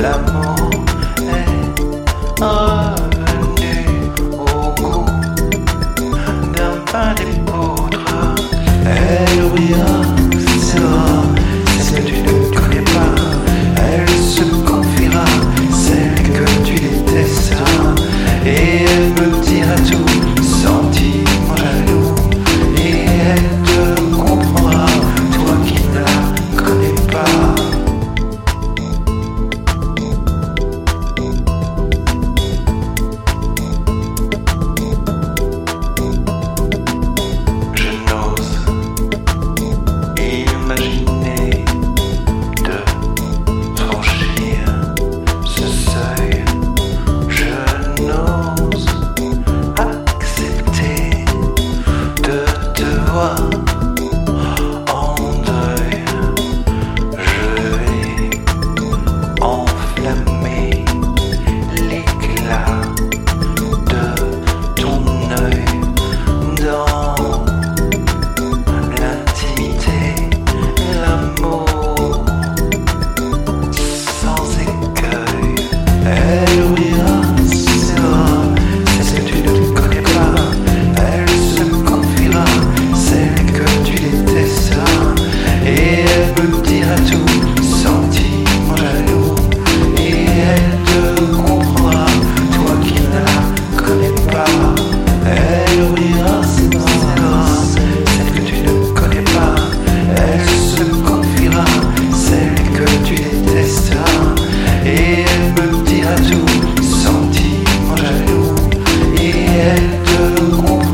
l'amour est revenu au cou d'un pas des poutres. Elle eh, oublia. Hein. you.